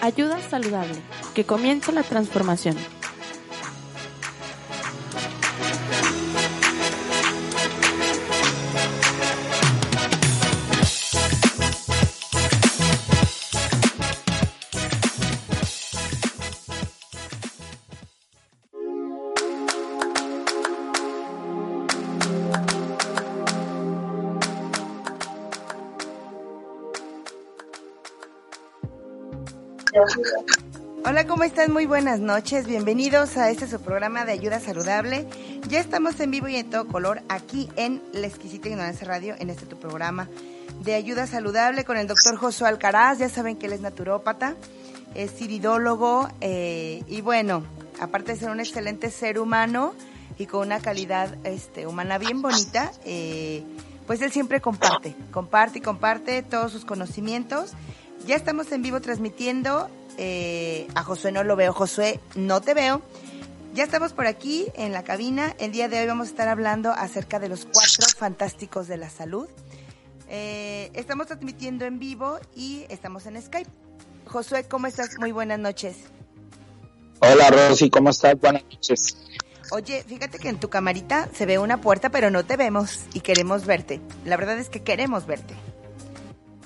Ayuda saludable. Que comience la transformación. ¿Cómo están? Muy buenas noches. Bienvenidos a este su programa de ayuda saludable. Ya estamos en vivo y en todo color aquí en La Exquisita Ignorancia Radio, en este tu programa de ayuda saludable con el doctor Josué Alcaraz. Ya saben que él es naturópata, es iridólogo eh, y bueno, aparte de ser un excelente ser humano y con una calidad este, humana bien bonita, eh, pues él siempre comparte, comparte y comparte todos sus conocimientos. Ya estamos en vivo transmitiendo eh, a Josué no lo veo. Josué, no te veo. Ya estamos por aquí en la cabina. El día de hoy vamos a estar hablando acerca de los cuatro fantásticos de la salud. Eh, estamos transmitiendo en vivo y estamos en Skype. Josué, ¿cómo estás? Muy buenas noches. Hola Rosy, ¿cómo estás? Buenas noches. Oye, fíjate que en tu camarita se ve una puerta, pero no te vemos y queremos verte. La verdad es que queremos verte.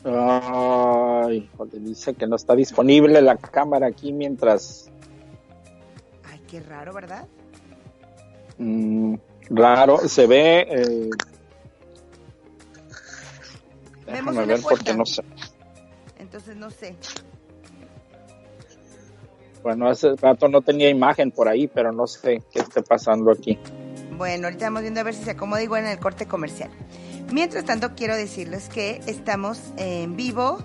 Ay, joder, dice que no está disponible la cámara aquí mientras. Ay, qué raro, ¿verdad? Mm, raro, se ve. Eh... Déjame ver porque no sé. Entonces no sé. Bueno, hace rato no tenía imagen por ahí, pero no sé qué esté pasando aquí. Bueno, ahorita vamos viendo a ver si se acomoda igual en el corte comercial. Mientras tanto, quiero decirles que estamos en vivo.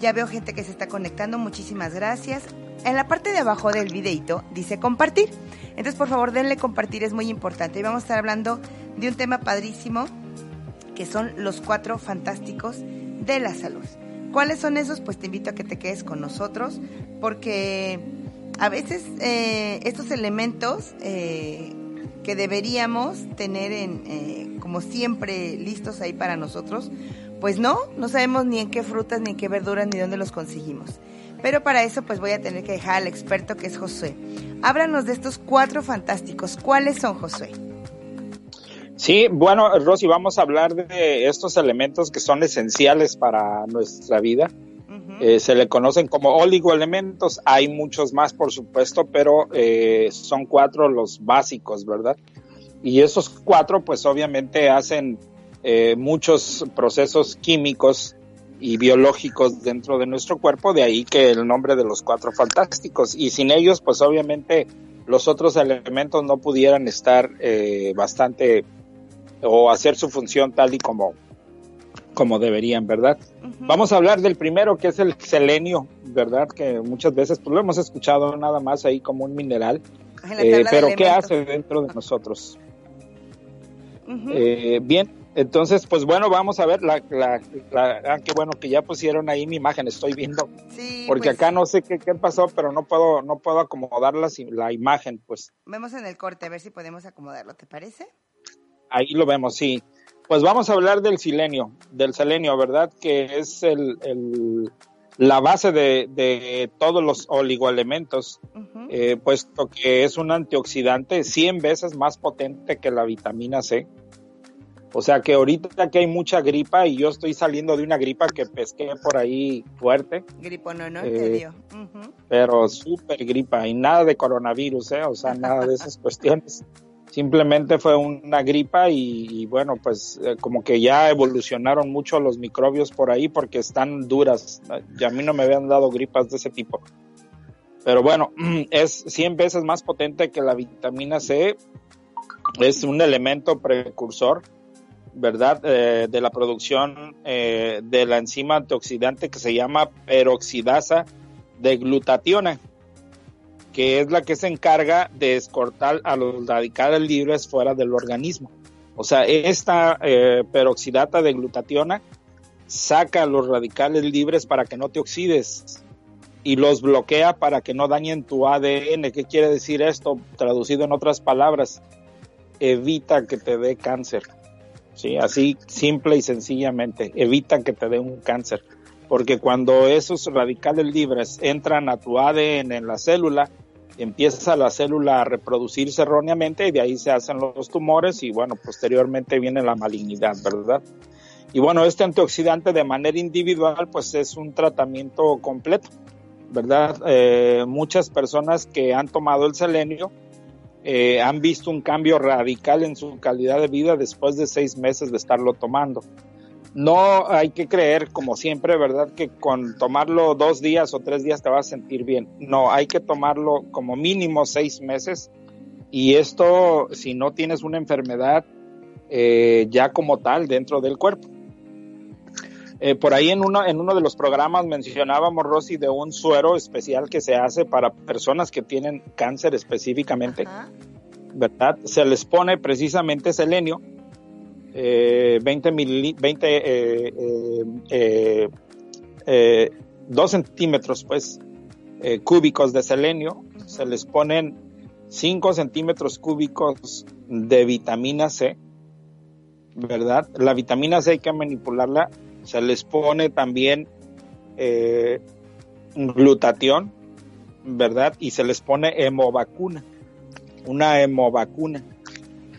Ya veo gente que se está conectando. Muchísimas gracias. En la parte de abajo del videito dice compartir. Entonces, por favor, denle compartir, es muy importante. Y vamos a estar hablando de un tema padrísimo que son los cuatro fantásticos de la salud. ¿Cuáles son esos? Pues te invito a que te quedes con nosotros porque a veces eh, estos elementos eh, que deberíamos tener en, eh, como siempre listos ahí para nosotros, pues no, no sabemos ni en qué frutas, ni en qué verduras, ni dónde los conseguimos. Pero para eso pues voy a tener que dejar al experto que es Josué. Háblanos de estos cuatro fantásticos. ¿Cuáles son, Josué? Sí, bueno, Rosy, vamos a hablar de estos elementos que son esenciales para nuestra vida. Eh, se le conocen como oligoelementos, hay muchos más por supuesto, pero eh, son cuatro los básicos, ¿verdad? Y esos cuatro pues obviamente hacen eh, muchos procesos químicos y biológicos dentro de nuestro cuerpo, de ahí que el nombre de los cuatro fantásticos. Y sin ellos pues obviamente los otros elementos no pudieran estar eh, bastante o hacer su función tal y como, como deberían, ¿verdad? Vamos a hablar del primero, que es el selenio, ¿verdad? Que muchas veces pues, lo hemos escuchado nada más ahí como un mineral. Eh, pero ¿qué hace dentro de nosotros? Eh, bien, entonces, pues bueno, vamos a ver la, la, la- ah, qué bueno que ya pusieron ahí mi imagen, estoy viendo, sí, porque pues, acá no sé qué, qué pasó, pero no puedo, no puedo acomodar la, la imagen, pues Vemos en el corte a ver si podemos acomodarlo, ¿te parece? ahí lo vemos, sí. Pues vamos a hablar del selenio, del selenio, ¿verdad? Que es el, el- la base de, de todos los oligoelementos, eh, puesto que es un antioxidante 100 veces más potente que la vitamina C. O sea que ahorita que hay mucha gripa y yo estoy saliendo de una gripa que pesqué por ahí fuerte, Gripo no, no, Eh, te dio. Ujú. pero súper gripa y nada de coronavirus, ¿eh? o sea, nada de esas cuestiones. Simplemente fue una gripa y, bueno, pues eh, como que ya evolucionaron mucho los microbios por ahí porque están duras. Y a mí no me habían dado gripas de ese tipo. Pero bueno, es 100 veces más potente que la vitamina C. Es un elemento precursor, ¿verdad? Eh, de la producción eh, de la enzima antioxidante que se llama peroxidasa de glutationa, que es la que se encarga de escortar a los radicales libres fuera del organismo. O sea, esta eh, peroxidata de glutationa saca los radicales libres para que no te oxides y los bloquea para que no dañen tu ADN. ¿Qué quiere decir esto? Traducido en otras palabras, evita que te dé cáncer. Sí, así simple y sencillamente, evita que te dé un cáncer. Porque cuando esos radicales libres entran a tu ADN en la célula, empieza la célula a reproducirse erróneamente y de ahí se hacen los tumores y bueno, posteriormente viene la malignidad, ¿verdad? Y bueno, este antioxidante de manera individual pues es un tratamiento completo, ¿verdad? Eh, muchas personas que han tomado el selenio eh, han visto un cambio radical en su calidad de vida después de seis meses de estarlo tomando. No hay que creer, como siempre, ¿verdad? Que con tomarlo dos días o tres días te vas a sentir bien. No, hay que tomarlo como mínimo seis meses. Y esto, si no tienes una enfermedad eh, ya como tal dentro del cuerpo. Eh, por ahí en uno, en uno de los programas mencionábamos, Rosy, de un suero especial que se hace para personas que tienen cáncer específicamente, ¿verdad? Se les pone precisamente selenio 20 mil, 20, eh, eh, 2 eh, centímetros, pues, eh, cúbicos de selenio, se les ponen 5 centímetros cúbicos de vitamina C, ¿verdad? La vitamina C hay que manipularla, se les pone también glutatión, ¿verdad? Y se les pone hemovacuna, una hemovacuna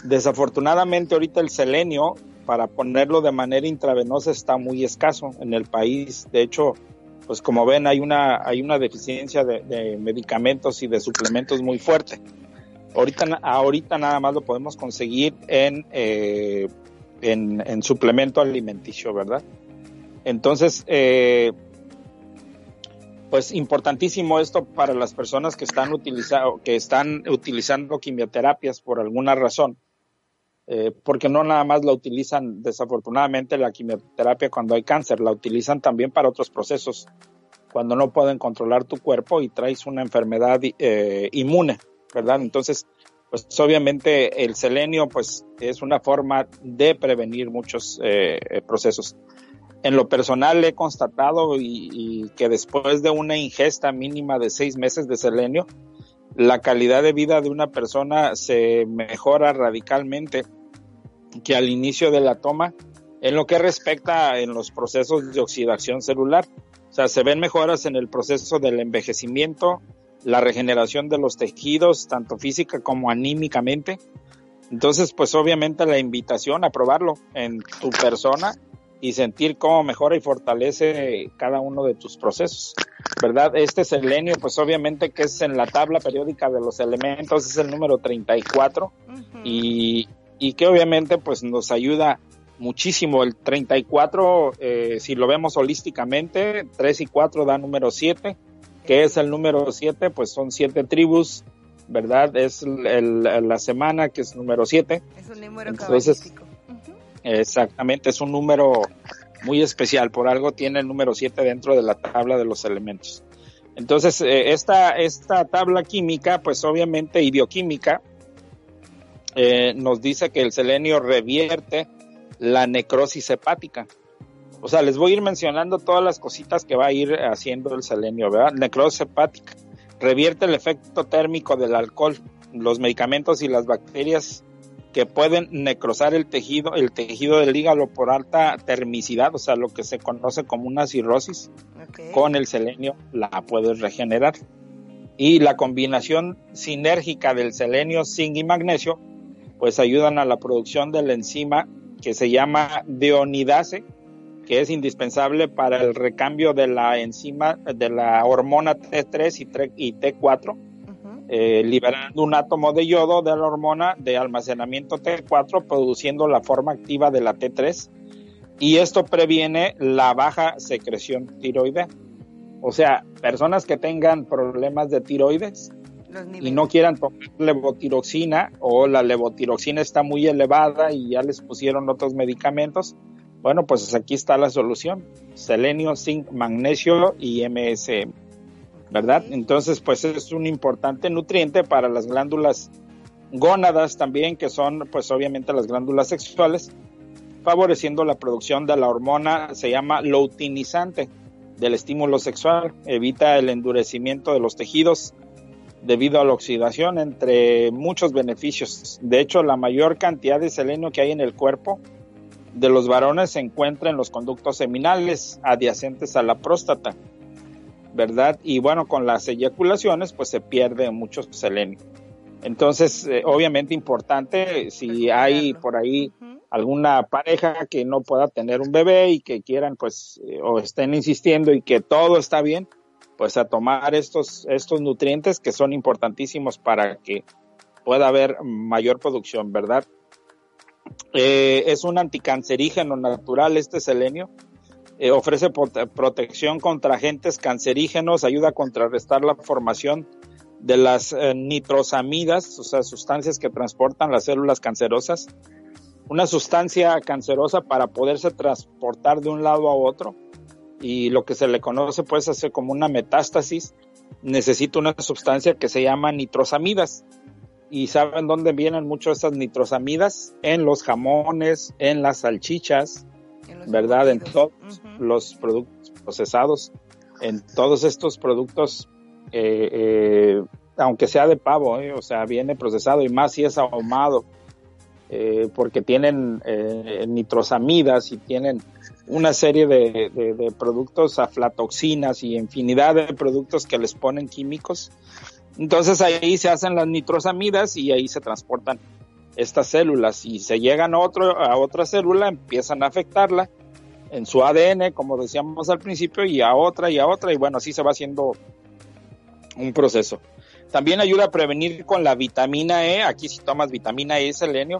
Desafortunadamente ahorita el selenio, para ponerlo de manera intravenosa, está muy escaso en el país. De hecho, pues como ven, hay una, hay una deficiencia de, medicamentos y de suplementos muy fuerte. Ahorita, ahorita nada más lo podemos conseguir en, eh, en, suplemento alimenticio, ¿verdad? Entonces, eh, pues importantísimo esto para las personas que están utilizando, que están utilizando quimioterapias por alguna razón eh, porque no nada más la utilizan desafortunadamente la quimioterapia cuando hay cáncer, la utilizan también para otros procesos, cuando no pueden controlar tu cuerpo y traes una enfermedad eh, inmune, ¿verdad? Entonces, pues obviamente el selenio pues es una forma de prevenir muchos eh, procesos. En lo personal he constatado y, y, que después de una ingesta mínima de seis meses de selenio, la calidad de vida de una persona se mejora radicalmente que al inicio de la toma en lo que respecta en los procesos de oxidación celular. O sea, se ven mejoras en el proceso del envejecimiento, la regeneración de los tejidos, tanto física como anímicamente. Entonces, pues obviamente la invitación a probarlo en tu persona y sentir cómo mejora y fortalece cada uno de tus procesos, ¿verdad? Este selenio, pues obviamente que es en la tabla periódica de los elementos, es el número 34 y, y que obviamente pues nos ayuda muchísimo. El 34, eh, si lo vemos holísticamente, 3 y 4 da número 7, que es el número 7, pues son 7 tribus, ¿verdad? Es el, la semana que es número 7. Es un número Entonces, Exactamente, es un número muy especial, por algo tiene el número 7 dentro de la tabla de los elementos. Entonces, eh, esta, esta tabla química, pues obviamente, y bioquímica, eh, nos dice que el selenio revierte la necrosis hepática. O sea, les voy a ir mencionando todas las cositas que va a ir haciendo el selenio, ¿verdad? Necrosis hepática. Revierte el efecto térmico del alcohol, los medicamentos y las bacterias que pueden necrosar el tejido, el tejido del hígado por alta termicidad, o sea, lo que se conoce como una cirrosis. Con el selenio la puedes regenerar. Y la combinación sinérgica del selenio, zinc y magnesio pues ayudan a la producción de la enzima que se llama deonidase, que es indispensable para el recambio de la enzima de la hormona T3 y T4, eh, liberando un átomo de yodo de la hormona de almacenamiento T4, produciendo la forma activa de la T3, y esto previene la baja secreción tiroidea. O sea, personas que tengan problemas de tiroides y no quieran tomar levotiroxina o la levotiroxina está muy elevada y ya les pusieron otros medicamentos, bueno, pues aquí está la solución. Selenio, zinc, magnesio y MSM. ¿Verdad? Entonces, pues es un importante nutriente para las glándulas gónadas también, que son pues obviamente las glándulas sexuales, favoreciendo la producción de la hormona, se llama luteinizante del estímulo sexual, evita el endurecimiento de los tejidos, debido a la oxidación, entre muchos beneficios. De hecho, la mayor cantidad de selenio que hay en el cuerpo de los varones se encuentra en los conductos seminales adyacentes a la próstata, ¿verdad? Y bueno, con las eyaculaciones pues se pierde mucho selenio. Entonces, eh, obviamente importante, si pues hay por ahí alguna pareja que no pueda tener un bebé y que quieran pues eh, o estén insistiendo y que todo está bien, pues a tomar estos, estos nutrientes que son importantísimos para que pueda haber mayor producción, ¿verdad? Eh, es un anticancerígeno natural este selenio. Eh, ofrece protección contra agentes cancerígenos, ayuda a contrarrestar la formación de las eh, nitrosamidas, o sea, sustancias que transportan las células cancerosas. Una sustancia cancerosa para poderse transportar de un lado a otro y lo que se le conoce pues hacer como una metástasis, necesita una sustancia que se llama nitrosamidas. Y saben dónde vienen muchas estas nitrosamidas en los jamones, en las salchichas, ¿verdad? En todos los productos procesados, en todos estos productos, eh, eh, aunque sea de pavo, eh, o sea, viene procesado y más si es ahumado, porque tienen nitrosamidas y tienen una serie de, de, productos aflatoxinas y infinidad de productos que les ponen químicos. Entonces ahí se hacen las nitrosamidas y ahí se transportan estas células. Y se llegan a, otro, a otra célula, empiezan a afectarla en su ADN, como decíamos al principio, y a otra y a otra, y bueno, así se va haciendo un proceso. También ayuda a prevenir con la vitamina E, aquí si tomas vitamina E selenio,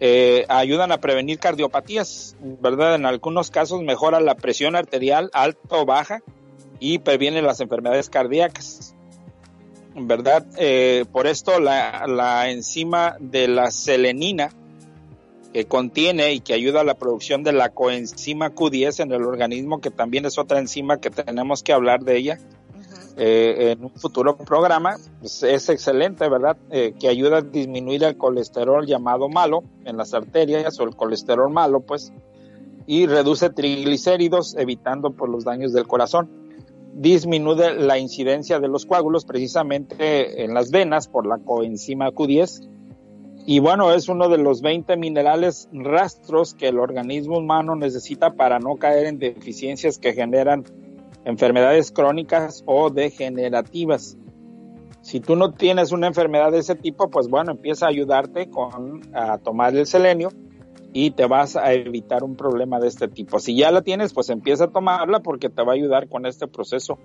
eh, ayudan a prevenir cardiopatías, ¿verdad? En algunos casos mejora la presión arterial alta o baja y previene las enfermedades cardíacas. ¿verdad? Eh, por esto la, enzima de la selenina que contiene y que ayuda a la producción de la coenzima Q10 en el organismo, que también es otra enzima que tenemos que hablar de ella eh, en un futuro programa, pues es excelente, ¿verdad? Eh, que ayuda a disminuir el colesterol llamado malo en las arterias o el colesterol malo, pues, y reduce triglicéridos, evitando por pues, los daños del corazón disminuye la incidencia de los coágulos precisamente en las venas por la coenzima Q10. Y bueno, es uno de los 20 minerales rastros que el organismo humano necesita para no caer en deficiencias que generan enfermedades crónicas o degenerativas. Si tú no tienes una enfermedad de ese tipo, pues bueno, empieza a ayudarte con a tomar el selenio y te vas a evitar un problema de este tipo. Si ya la tienes, pues empieza a tomarla porque te va a ayudar con este proceso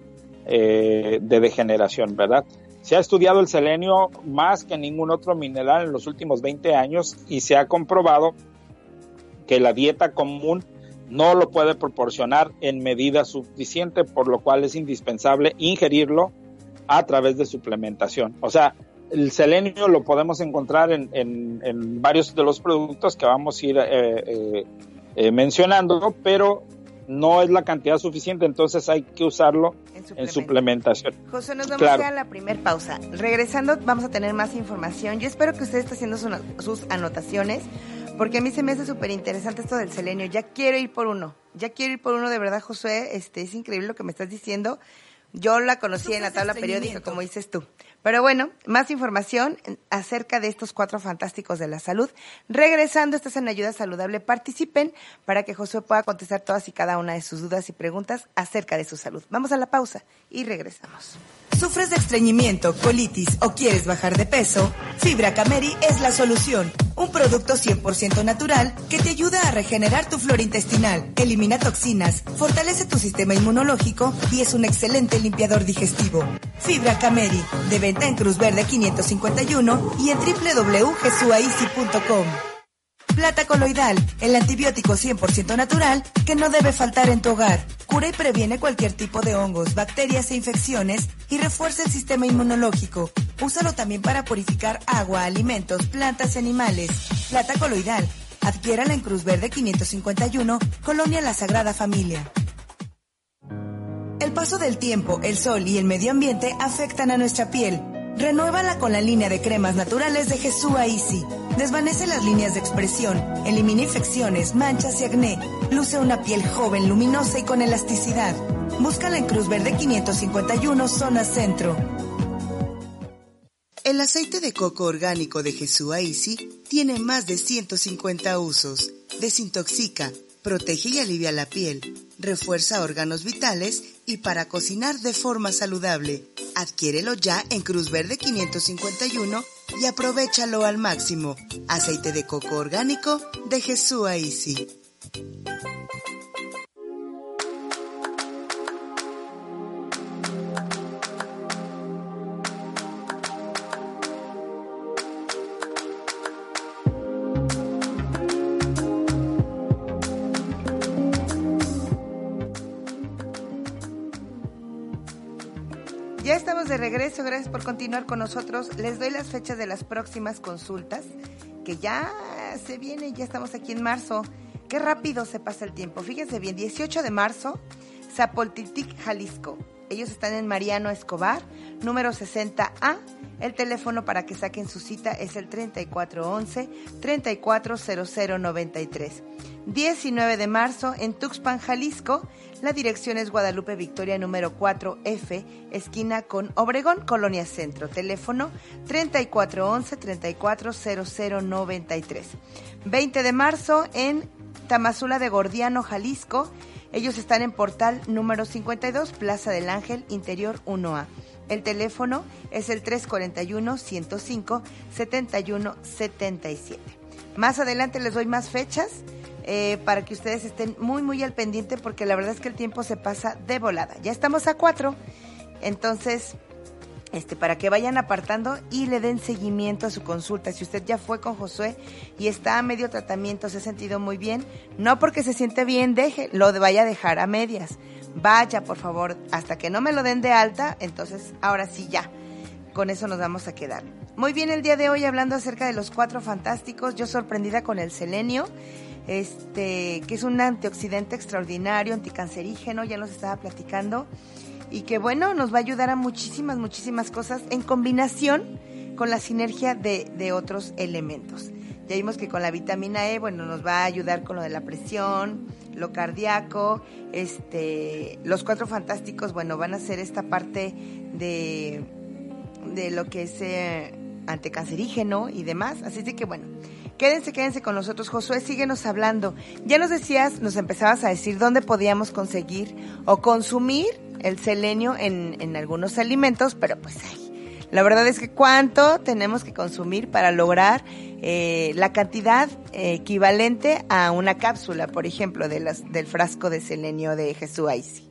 eh, de degeneración, ¿verdad? Se ha estudiado el selenio más que ningún otro mineral en los últimos 20 años y se ha comprobado que la dieta común no lo puede proporcionar en medida suficiente, por lo cual es indispensable ingerirlo a través de suplementación. O sea, el selenio lo podemos encontrar en, en, varios de los productos que vamos a ir eh, eh, eh, mencionando, pero no es la cantidad suficiente, entonces hay que usarlo en, suplementación. José, nos vamos a la primera pausa. Regresando, vamos a tener más información. Yo espero que usted esté haciendo sus anotaciones, porque a mí se me hace súper interesante esto del selenio. Ya quiero ir por uno. Ya quiero ir por uno, de verdad, José. Este, es increíble lo que me estás diciendo. Yo la conocí en la tabla periódica, como dices tú. Pero bueno, más información acerca de estos cuatro fantásticos de la salud. Regresando, estás en Ayuda Saludable. Participen para que Josué pueda contestar todas y cada una de sus dudas y preguntas acerca de su salud. Vamos a la pausa y regresamos. ¿Sufres de estreñimiento, colitis o quieres bajar de peso? Fibra Cameri es la solución. Un producto 100% natural que te ayuda a regenerar tu flora intestinal, elimina toxinas, fortalece tu sistema inmunológico y es un excelente limpiador digestivo. Fibra Cameri, de venta en Cruz Verde 551 y en www.jesuaici.com. Plata coloidal, el antibiótico 100% natural que no debe faltar en tu hogar. Cura y previene cualquier tipo de hongos, bacterias e infecciones y refuerza el sistema inmunológico. Úsalo también para purificar agua, alimentos, plantas y animales. Plata coloidal. Adquiérala en Cruz Verde 551, Colonia La Sagrada Familia. El paso del tiempo, el sol y el medio ambiente afectan a nuestra piel Renuévala con la línea de cremas naturales de Jesús Easy. Desvanece las líneas de expresión, elimina infecciones, manchas y acné. Luce una piel joven, luminosa y con elasticidad. Búscala en Cruz Verde 551, zona centro. El aceite de coco orgánico de Jesús Aisi tiene más de 150 usos. Desintoxica, protege y alivia la piel, refuerza órganos vitales y para cocinar de forma saludable. Adquiérelo ya en Cruz Verde 551 y aprovechalo al máximo. Aceite de coco orgánico de Jesús Aisi. Regreso, gracias por continuar con nosotros. Les doy las fechas de las próximas consultas, que ya se viene, ya estamos aquí en marzo. Qué rápido se pasa el tiempo. Fíjense bien, 18 de marzo, Zapoltitic, Jalisco. Ellos están en Mariano Escobar, número 60A. El teléfono para que saquen su cita es el 3411-340093. 19 de marzo en Tuxpan, Jalisco. La dirección es Guadalupe Victoria número 4F, esquina con Obregón, Colonia Centro. Teléfono 3411-340093. 20 de marzo en Tamazula de Gordiano, Jalisco. Ellos están en portal número 52, Plaza del Ángel, Interior 1A. El teléfono es el 341-105-7177. Más adelante les doy más fechas eh, para que ustedes estén muy, muy al pendiente porque la verdad es que el tiempo se pasa de volada. Ya estamos a cuatro, entonces, este, para que vayan apartando y le den seguimiento a su consulta. Si usted ya fue con Josué y está a medio tratamiento, se ha sentido muy bien, no porque se siente bien, deje, lo vaya a dejar a medias. Vaya, por favor, hasta que no me lo den de alta, entonces ahora sí ya. Con eso nos vamos a quedar. Muy bien, el día de hoy hablando acerca de los cuatro fantásticos, yo sorprendida con el selenio este, que es un antioxidante extraordinario, anticancerígeno, ya nos estaba platicando, y que bueno, nos va a ayudar a muchísimas, muchísimas cosas en combinación con la sinergia de, de otros elementos. Ya vimos que con la vitamina E, bueno, nos va a ayudar con lo de la presión, lo cardíaco, este, los cuatro fantásticos, bueno, van a ser esta parte de, de lo que es eh, anticancerígeno y demás. Así que bueno, Quédense, quédense con nosotros. Josué, síguenos hablando. Ya nos decías, nos empezabas a decir dónde podíamos conseguir o consumir el selenio en, en algunos alimentos, pero pues ay, la verdad es que cuánto tenemos que consumir para lograr eh, la cantidad equivalente a una cápsula, por ejemplo, de las, del frasco de selenio de Jesús Aisi.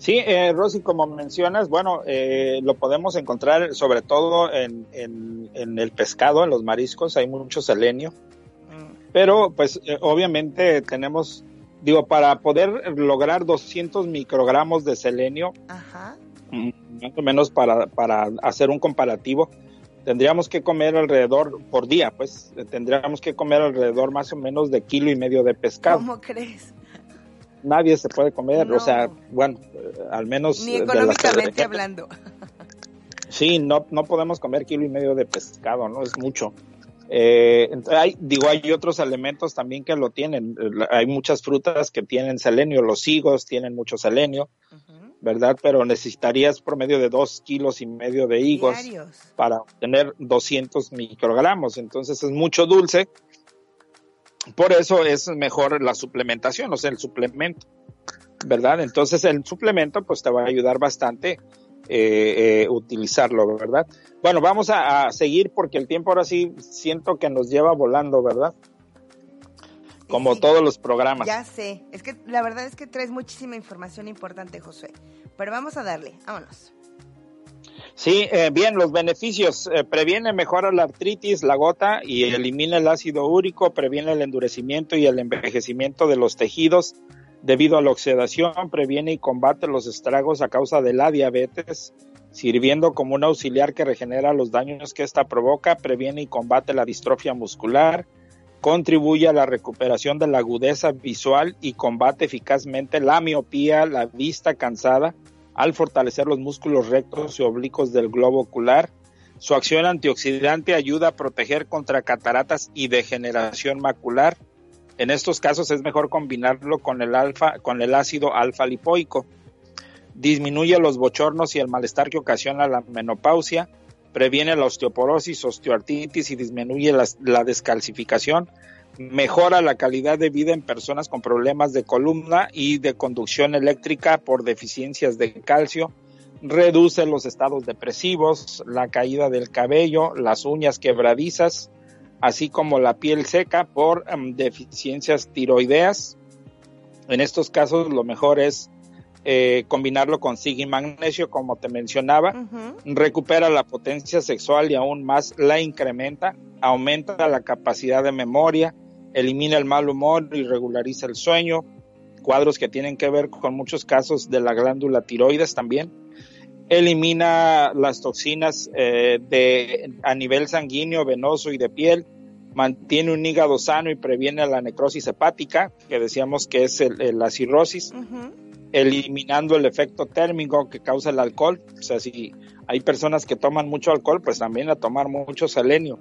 Sí, eh, Rosy, como mencionas, bueno, eh, lo podemos encontrar sobre todo en, en, el pescado, en los mariscos, hay mucho selenio. Mm. Pero, pues, eh, obviamente tenemos, digo, para poder lograr 200 microgramos de selenio, más o menos para, para hacer un comparativo, tendríamos que comer alrededor, por día, pues, tendríamos que comer alrededor más o menos de kilo y medio de pescado. ¿Cómo crees? Nadie se puede comer, o sea, bueno, eh, al menos... Ni económicamente hablando. Sí, no, no podemos comer kilo y medio de pescado, ¿no? Es mucho. Eh, hay, digo, hay otros elementos también que lo tienen. Hay muchas frutas que tienen selenio, los higos tienen mucho selenio, ¿verdad? Pero necesitarías promedio de dos kilos y medio de higos para obtener 200 microgramos. Entonces es mucho dulce por eso es mejor la suplementación, o sea, el suplemento, ¿verdad? Entonces el suplemento pues te va a ayudar bastante eh, eh, utilizarlo, ¿verdad? Bueno, vamos a, seguir porque el tiempo ahora sí siento que nos lleva volando, ¿verdad? Como todos los programas. Ya sé, es que la verdad es que traes muchísima información importante, José. Pero vamos a darle, vámonos. Sí, eh, bien, los beneficios. Eh, previene, mejora la artritis, la gota y elimina el ácido úrico, previene el endurecimiento y el envejecimiento de los tejidos debido a la oxidación, previene y combate los estragos a causa de la diabetes, sirviendo como un auxiliar que regenera los daños que ésta provoca, previene y combate la distrofia muscular, contribuye a la recuperación de la agudeza visual y combate eficazmente la miopía, la vista cansada, al fortalecer los músculos rectos y oblicuos del globo ocular. Su acción antioxidante ayuda a proteger contra cataratas y degeneración macular. En estos casos es mejor combinarlo con el alfa, con el ácido alfa lipoico. Disminuye los bochornos y el malestar que ocasiona la menopausia. previene la osteoporosis, osteoartritis y disminuye la, descalcificación, mejora la calidad de vida en personas con problemas de columna y de conducción eléctrica por deficiencias de calcio, reduce los estados depresivos, la caída del cabello, las uñas quebradizas, así como la piel seca por em, deficiencias tiroideas. En estos casos lo mejor es eh, combinarlo con zinc y magnesio, como te mencionaba, recupera la potencia sexual y aún más la incrementa, aumenta la capacidad de memoria, elimina el mal humor y regulariza el sueño, cuadros que tienen que ver con muchos casos de la glándula tiroides también, elimina las toxinas eh, de, a nivel sanguíneo, venoso y de piel, mantiene un hígado sano y previene la necrosis hepática, que decíamos que es la cirrosis, eliminando el efecto térmico que causa el alcohol. O sea, si hay personas que toman mucho alcohol, pues también a tomar mucho selenio,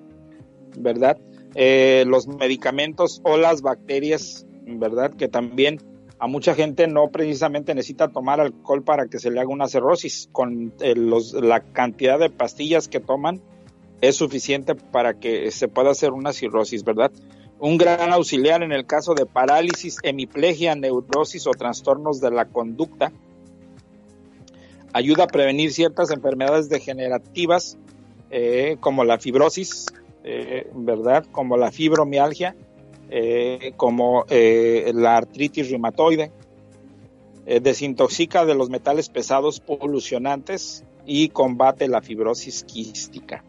¿verdad? Eh, los medicamentos o las bacterias, ¿verdad? Que también a mucha gente no precisamente necesita tomar alcohol para que se le haga una cirrosis. Con eh, la cantidad de pastillas que toman es suficiente para que se pueda hacer una cirrosis, ¿verdad? un gran auxiliar en el caso de parálisis, hemiplegia, neurosis o trastornos de la conducta. Ayuda a prevenir ciertas enfermedades degenerativas eh, como la fibrosis, eh, ¿verdad? Como la fibromialgia, eh, como la artritis reumatoide. desintoxica de los metales pesados polucionantes y combate la fibrosis quística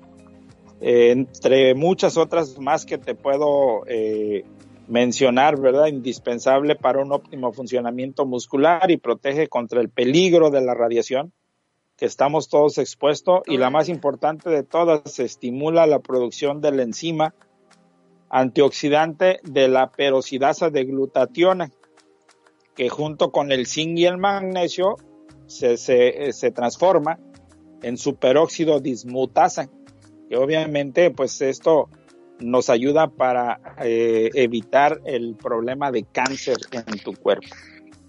entre muchas otras más que te puedo eh, mencionar, ¿verdad? Indispensable para un óptimo funcionamiento muscular y protege contra el peligro de la radiación que estamos todos expuestos y la más importante de todas, estimula la producción de la enzima antioxidante de la peroxidasa de glutationa, que junto con el zinc y el magnesio se, se, se transforma en superóxido dismutasa que obviamente pues esto nos ayuda para eh, evitar el problema de cáncer en tu cuerpo.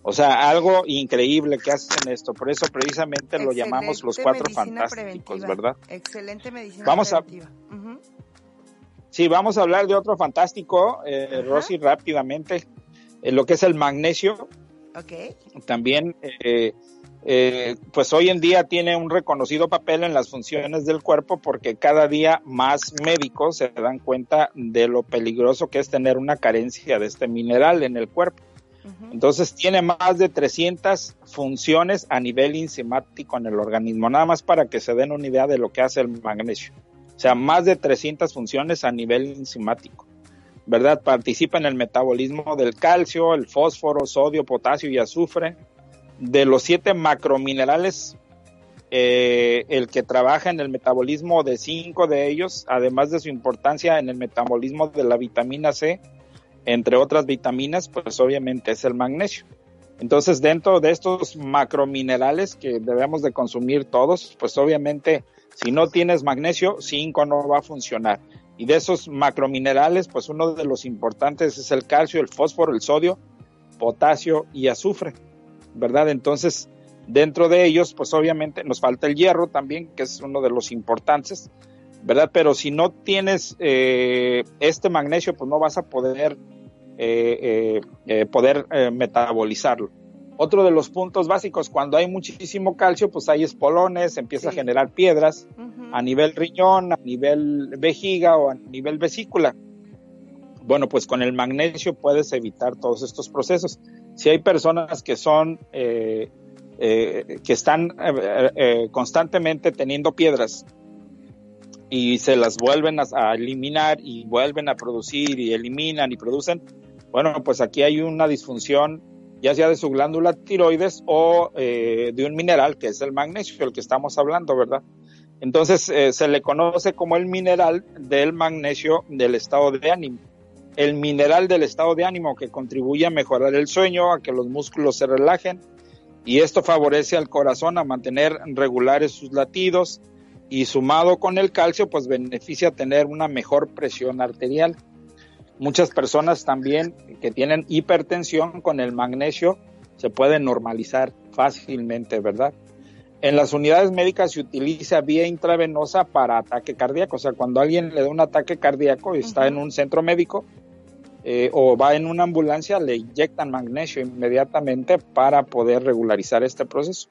O sea, algo increíble que hacen esto. Por eso precisamente lo llamamos los cuatro fantásticos, ¿verdad? Excelente medicina vamos preventiva. A, Sí, vamos a hablar de otro fantástico, eh, Rosy, rápidamente. Eh, lo que es el magnesio. Okay. También eh, eh, pues hoy en día tiene un reconocido papel en las funciones del cuerpo porque cada día más médicos se dan cuenta de lo peligroso que es tener una carencia de este mineral en el cuerpo. Entonces tiene más de 300 funciones a nivel enzimático en el organismo, nada más para que se den una idea de lo que hace el magnesio. O sea, más de 300 funciones a nivel enzimático. ¿Verdad? Participa en el metabolismo del calcio, el fósforo, sodio, potasio y azufre, de los siete macrominerales, eh, el que trabaja en el metabolismo de cinco de ellos, además de su importancia en el metabolismo de la vitamina C, entre otras vitaminas, pues obviamente es el magnesio. Entonces, dentro de estos macrominerales que debemos de consumir todos, pues obviamente si no tienes magnesio, cinco no va a funcionar. Y de esos macrominerales, pues uno de los importantes es el calcio, el fósforo, el sodio, potasio y azufre. ¿verdad? Entonces, dentro de ellos, pues obviamente nos falta el hierro también, que es uno de los importantes, ¿verdad? Pero si no tienes eh, este magnesio, pues no vas a poder, eh, eh, poder metabolizarlo. Otro de los puntos básicos, cuando hay muchísimo calcio, pues hay espolones, empieza a generar piedras a nivel riñón, a nivel vejiga o a nivel vesícula. Bueno, pues con el magnesio puedes evitar todos estos procesos si hay personas que son, eh, eh, que están eh, constantemente teniendo piedras y se las vuelven a, eliminar y vuelven a producir y eliminan y producen, bueno, pues aquí hay una disfunción ya sea de su glándula tiroides o de un mineral que es el magnesio, el que estamos hablando, ¿verdad? Entonces se le conoce como el mineral del magnesio del estado de ánimo el mineral del estado de ánimo que contribuye a mejorar el sueño, a que los músculos se relajen y esto favorece al corazón a mantener regulares sus latidos y sumado con el calcio pues beneficia tener una mejor presión arterial. Muchas personas también que tienen hipertensión con el magnesio se pueden normalizar fácilmente, ¿verdad? En las unidades médicas se utiliza vía intravenosa para ataque cardíaco. O sea, cuando alguien le da un ataque cardíaco y está en un centro médico eh, o va en una ambulancia, le inyectan magnesio inmediatamente para poder regularizar este proceso.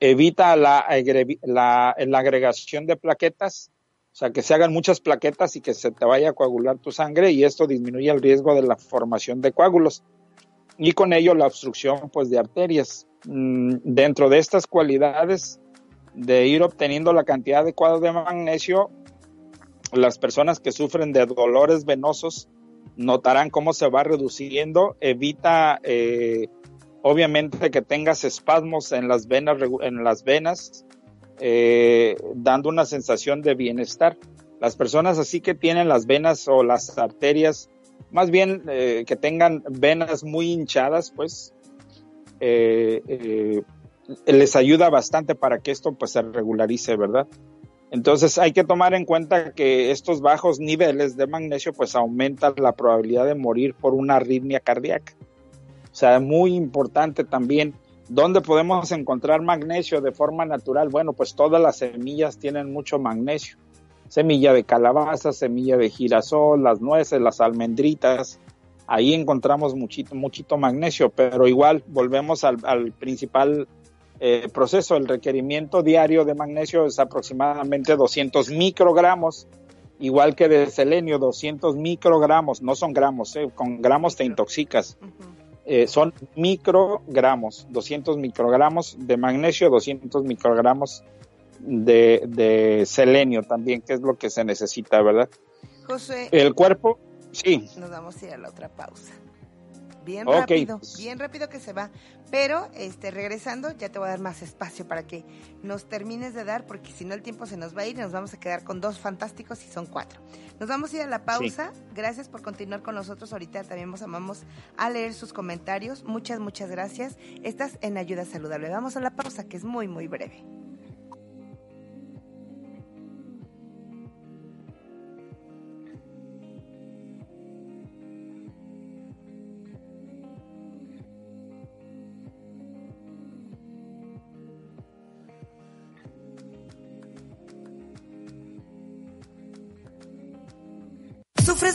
Evita la, agregación de plaquetas, o sea, que se hagan muchas plaquetas y que se te vaya a coagular tu sangre y esto disminuye el riesgo de la formación de coágulos y con ello la obstrucción pues de arterias. Mm, dentro de estas cualidades de ir obteniendo la cantidad adecuada de magnesio, las personas que sufren de dolores venosos notarán cómo se va reduciendo, evita eh, obviamente que tengas espasmos en las venas, en las venas eh, dando una sensación de bienestar. Las personas así que tienen las venas o las arterias, más bien eh, que tengan venas muy hinchadas, pues eh, eh, les ayuda bastante para que esto pues se regularice, ¿verdad? Entonces hay que tomar en cuenta que estos bajos niveles de magnesio pues aumentan la probabilidad de morir por una arritmia cardíaca. Sea, muy importante también. ¿Dónde podemos encontrar magnesio de forma natural? Bueno, pues todas las semillas tienen mucho magnesio. Semilla de calabaza, semilla de girasol, las nueces, las almendritas, ahí encontramos muchito, muchito magnesio, pero igual volvemos al, principal eh, proceso. El requerimiento diario de magnesio es aproximadamente 200 microgramos, igual que de selenio, 200 microgramos, no son gramos, eh, con gramos te intoxicas. Eh, son microgramos, 200 microgramos de magnesio, 200 microgramos de, de selenio también, que es lo que se necesita, ¿verdad? José. El cuerpo, Sí. Nos vamos a ir a la otra pausa. Bien rápido, bien rápido que se va. Pero este regresando, ya te voy a dar más espacio para que nos termines de dar, porque si no el tiempo se nos va a ir y nos vamos a quedar con dos fantásticos y son cuatro. Nos vamos a ir a la pausa. Gracias por continuar con nosotros. Ahorita también nos amamos a leer sus comentarios. Muchas, muchas gracias. Estás en Ayuda Saludable. Vamos a la pausa, que es muy, muy breve.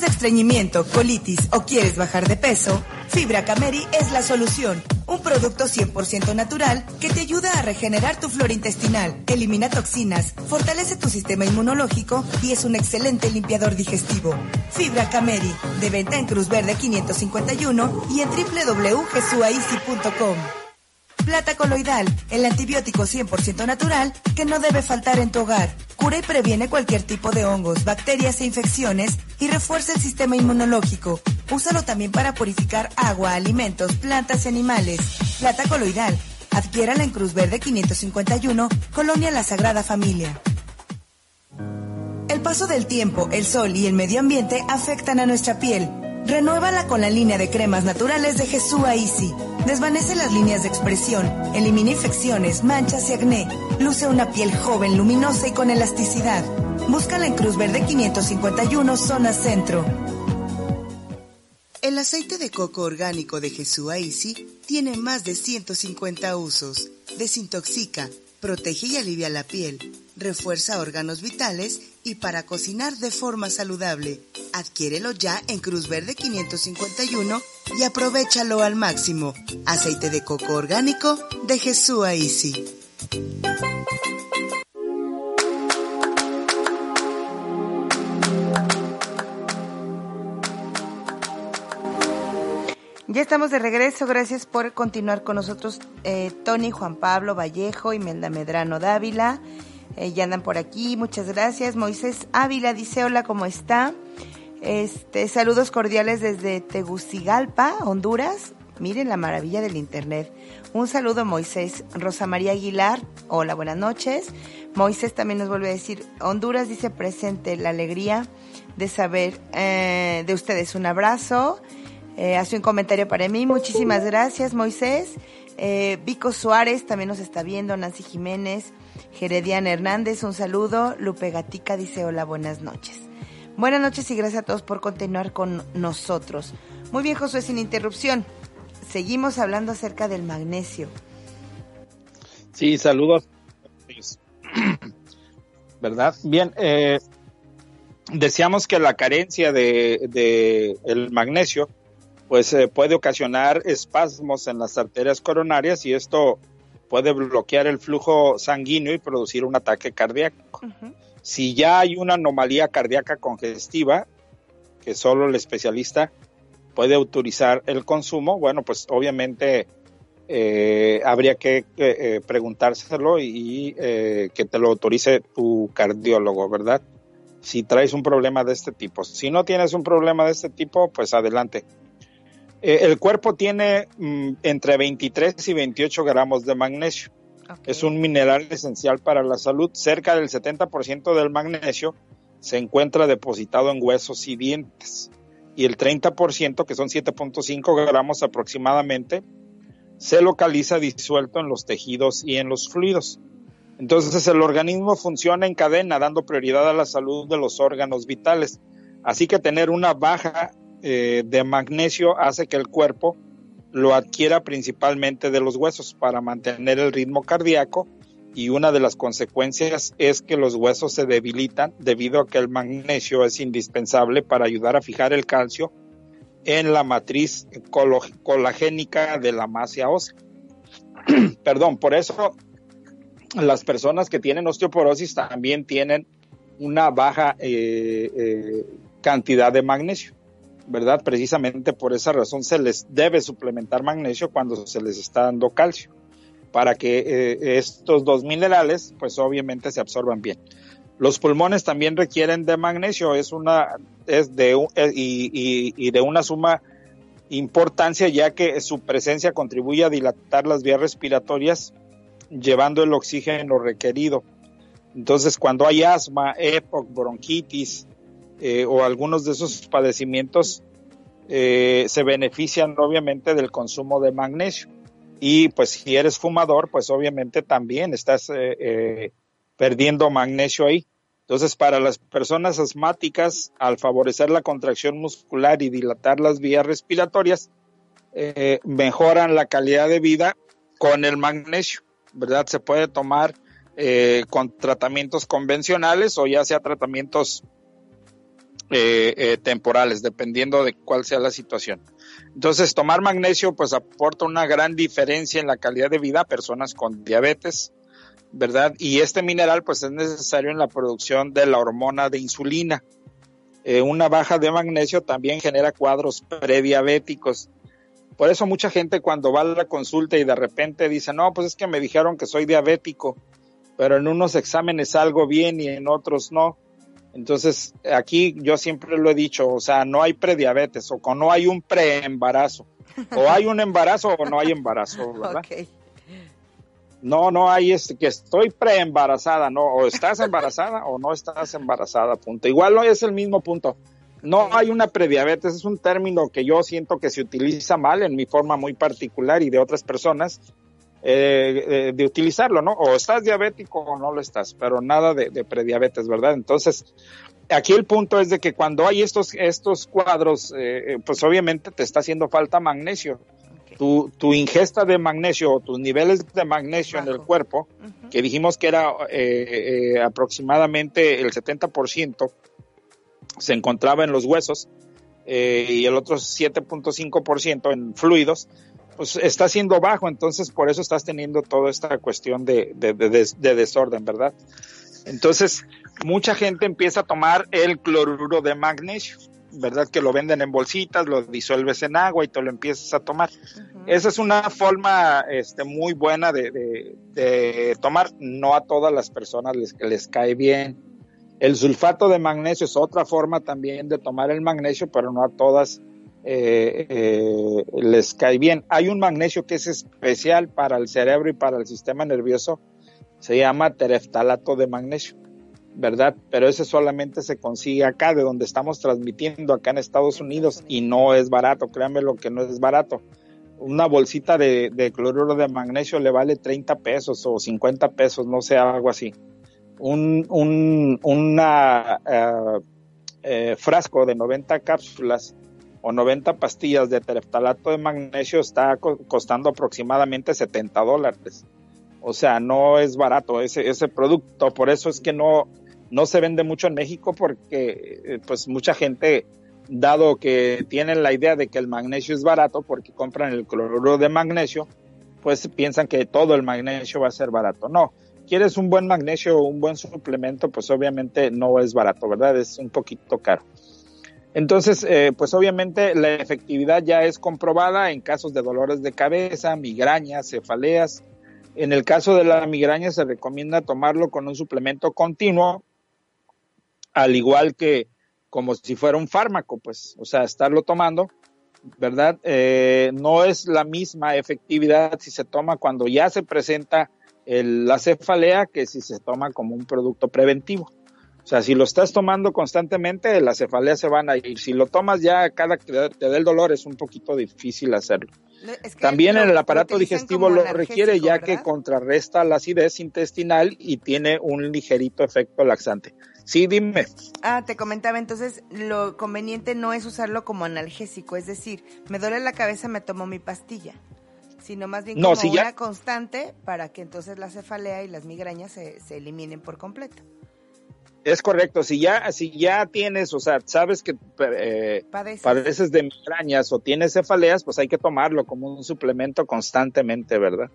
De estreñimiento, colitis o quieres bajar de peso? Fibra Cameri es la solución. Un producto 100% natural que te ayuda a regenerar tu flora intestinal, elimina toxinas, fortalece tu sistema inmunológico y es un excelente limpiador digestivo. Fibra Cameri, de venta en Cruz Verde 551 y en www.jesuaici.com. Plata coloidal, el antibiótico 100% natural que no debe faltar en tu hogar. Cura y previene cualquier tipo de hongos, bacterias e infecciones y refuerza el sistema inmunológico. Úsalo también para purificar agua, alimentos, plantas y animales. Plata coloidal. Adquiérala en Cruz Verde 551, Colonia La Sagrada Familia. El paso del tiempo, el sol y el medio ambiente afectan a nuestra piel. Renuévala con la línea de cremas naturales de Jesús Easy. Desvanece las líneas de expresión, elimina infecciones, manchas y acné. Luce una piel joven, luminosa y con elasticidad. Búscala en Cruz Verde 551, zona centro. El aceite de coco orgánico de Jesús Easy tiene más de 150 usos. Desintoxica, protege y alivia la piel, refuerza órganos vitales y para cocinar de forma saludable. Adquiérelo ya en Cruz Verde 551 y aprovechalo al máximo. Aceite de coco orgánico de Jesús Easy. Ya estamos de regreso, gracias por continuar con nosotros eh, Tony, Juan Pablo Vallejo, Imelda Medrano Dávila, eh, ya andan por aquí, muchas gracias. Moisés Ávila dice, hola, ¿cómo está? Este, saludos cordiales desde Tegucigalpa, Honduras. Miren la maravilla del internet. Un saludo Moisés. Rosa María Aguilar, hola, buenas noches. Moisés también nos vuelve a decir, Honduras dice presente la alegría de saber eh, de ustedes. Un abrazo. Eh, hace un comentario para mí. Muchísimas gracias, Moisés. Eh, Vico Suárez también nos está viendo. Nancy Jiménez. Geredian Hernández, un saludo. Lupe Gatica dice hola, buenas noches. Buenas noches y gracias a todos por continuar con nosotros. Muy bien, Josué, sin interrupción. Seguimos hablando acerca del magnesio. Sí, saludos. ¿Verdad? Bien, eh, decíamos que la carencia de, el magnesio pues eh, puede ocasionar espasmos en las arterias coronarias y esto puede bloquear el flujo sanguíneo y producir un ataque cardíaco. Si ya hay una anomalía cardíaca congestiva, que solo el especialista puede autorizar el consumo, bueno, pues obviamente eh, habría que eh, preguntárselo y, eh, que te lo autorice tu cardiólogo, ¿verdad? Si traes un problema de este tipo. Si no tienes un problema de este tipo, pues adelante. El cuerpo tiene mm, entre 23 y 28 gramos de magnesio. Es un mineral esencial para la salud. Cerca del 70% del magnesio se encuentra depositado en huesos y dientes. Y el 30%, que son 7.5 gramos aproximadamente, se localiza disuelto en los tejidos y en los fluidos. Entonces el organismo funciona en cadena, dando prioridad a la salud de los órganos vitales. Así que tener una baja eh, de magnesio hace que el cuerpo lo adquiera principalmente de los huesos para mantener el ritmo cardíaco y una de las consecuencias es que los huesos se debilitan debido a que el magnesio es indispensable para ayudar a fijar el calcio en la matriz colagénica de la masa ósea. Perdón, por eso las personas que tienen osteoporosis también tienen una baja eh, eh, cantidad de magnesio, ¿verdad? Precisamente por esa razón se les debe suplementar magnesio cuando se les está dando calcio, para que eh, estos dos minerales, pues obviamente se absorban bien. Los pulmones también requieren de magnesio, es una, es de, eh, y, y, de una suma importancia ya que su presencia contribuye a dilatar las vías respiratorias llevando el oxígeno requerido. Entonces, cuando hay asma, EPOC, bronquitis eh, o algunos de esos padecimientos, eh, se benefician obviamente del consumo de magnesio. Y pues si eres fumador, pues obviamente también estás perdiendo magnesio ahí. Entonces, para las personas asmáticas, al favorecer la contracción muscular y dilatar las vías respiratorias, eh, mejoran la calidad de vida con el magnesio, ¿verdad? Se puede tomar eh, con tratamientos convencionales o ya sea tratamientos eh, temporales, dependiendo de cuál sea la situación. Entonces, tomar magnesio pues aporta una gran diferencia en la calidad de vida a personas con diabetes, ¿verdad? Y este mineral pues es necesario en la producción de la hormona de insulina. Eh, una baja de magnesio también genera cuadros prediabéticos. Por eso mucha gente cuando va a la consulta y de repente dice, no, pues es que me dijeron que soy diabético, pero en unos exámenes salgo bien y en otros no. Entonces, aquí yo siempre lo he dicho, o sea, no hay prediabetes o no hay un preembarazo. O hay un embarazo o no hay embarazo, ¿verdad? No, no hay este, que estoy preembarazada, no, o estás embarazada o no estás embarazada, punto. Igual no es el mismo punto. No hay una prediabetes, es un término que yo siento que se utiliza mal en mi forma muy particular y de otras personas eh, eh, de utilizarlo, ¿no? O estás diabético o no lo estás, pero nada de, prediabetes, ¿verdad? Entonces, aquí el punto es de que cuando hay estos, estos cuadros, eh, pues obviamente te está haciendo falta magnesio tu, ingesta de magnesio o tus niveles de magnesio en el cuerpo, que dijimos que era eh, eh, aproximadamente el 70%, se encontraba en los huesos eh, y el otro 7.5% en fluidos, pues está siendo bajo, entonces por eso estás teniendo toda esta cuestión de, de desorden, ¿verdad? Entonces, mucha gente empieza a tomar el cloruro de magnesio ¿verdad? Que lo venden en bolsitas, lo disuelves en agua y te lo empiezas a tomar. Esa es una forma este, muy buena de, de, tomar. No a todas las personas les, les cae bien. El sulfato de magnesio es otra forma también de tomar el magnesio, pero no a todas eh, eh, les cae bien. Hay un magnesio que es especial para el cerebro y para el sistema nervioso. Se llama tereftalato de magnesio ¿verdad? Pero ese solamente se consigue acá, de donde estamos transmitiendo, acá en Estados Unidos, y no es barato, créanme lo que no es barato. Una bolsita de, cloruro de magnesio le vale 30 pesos o 50 pesos, no sé, algo así. Un eh, frasco de 90 cápsulas o 90 pastillas de tereftalato de magnesio está costando aproximadamente 70 dólares O sea, no es barato ese, ese producto. Por eso es que no, no se vende mucho en México porque eh, pues mucha gente, dado que tienen la idea de que el magnesio es barato porque compran el cloruro de magnesio, pues piensan que todo el magnesio va a ser barato. No, quieres un buen magnesio un buen suplemento, pues obviamente no es barato, ¿verdad? Es un poquito caro. Entonces, eh, pues obviamente la efectividad ya es comprobada en casos de dolores de cabeza, migrañas, cefaleas. En el caso de la migraña se recomienda tomarlo con un suplemento continuo, al igual que como si fuera un fármaco, pues, o sea, estarlo tomando, ¿verdad? Eh, no es la misma efectividad si se toma cuando ya se presenta la cefalea que si se toma como un producto preventivo. O sea, si lo estás tomando constantemente, las cefaleas se van a ir. Si lo tomas ya cada que te dé el dolor, es un poquito difícil hacerlo. También en el aparato digestivo lo requiere ya que contrarresta la acidez intestinal y tiene un ligerito efecto laxante. Sí, dime. Ah, te comentaba, entonces lo conveniente no es usarlo como analgésico, es decir, me duele la cabeza, me tomo mi pastilla, sino más bien como una constante para que entonces la cefalea y las migrañas se, se eliminen por completo. Es correcto, si ya, si ya tienes, o sea, sabes que eh, padeces. de migrañas o tienes cefaleas, pues hay que tomarlo como un suplemento constantemente, ¿verdad?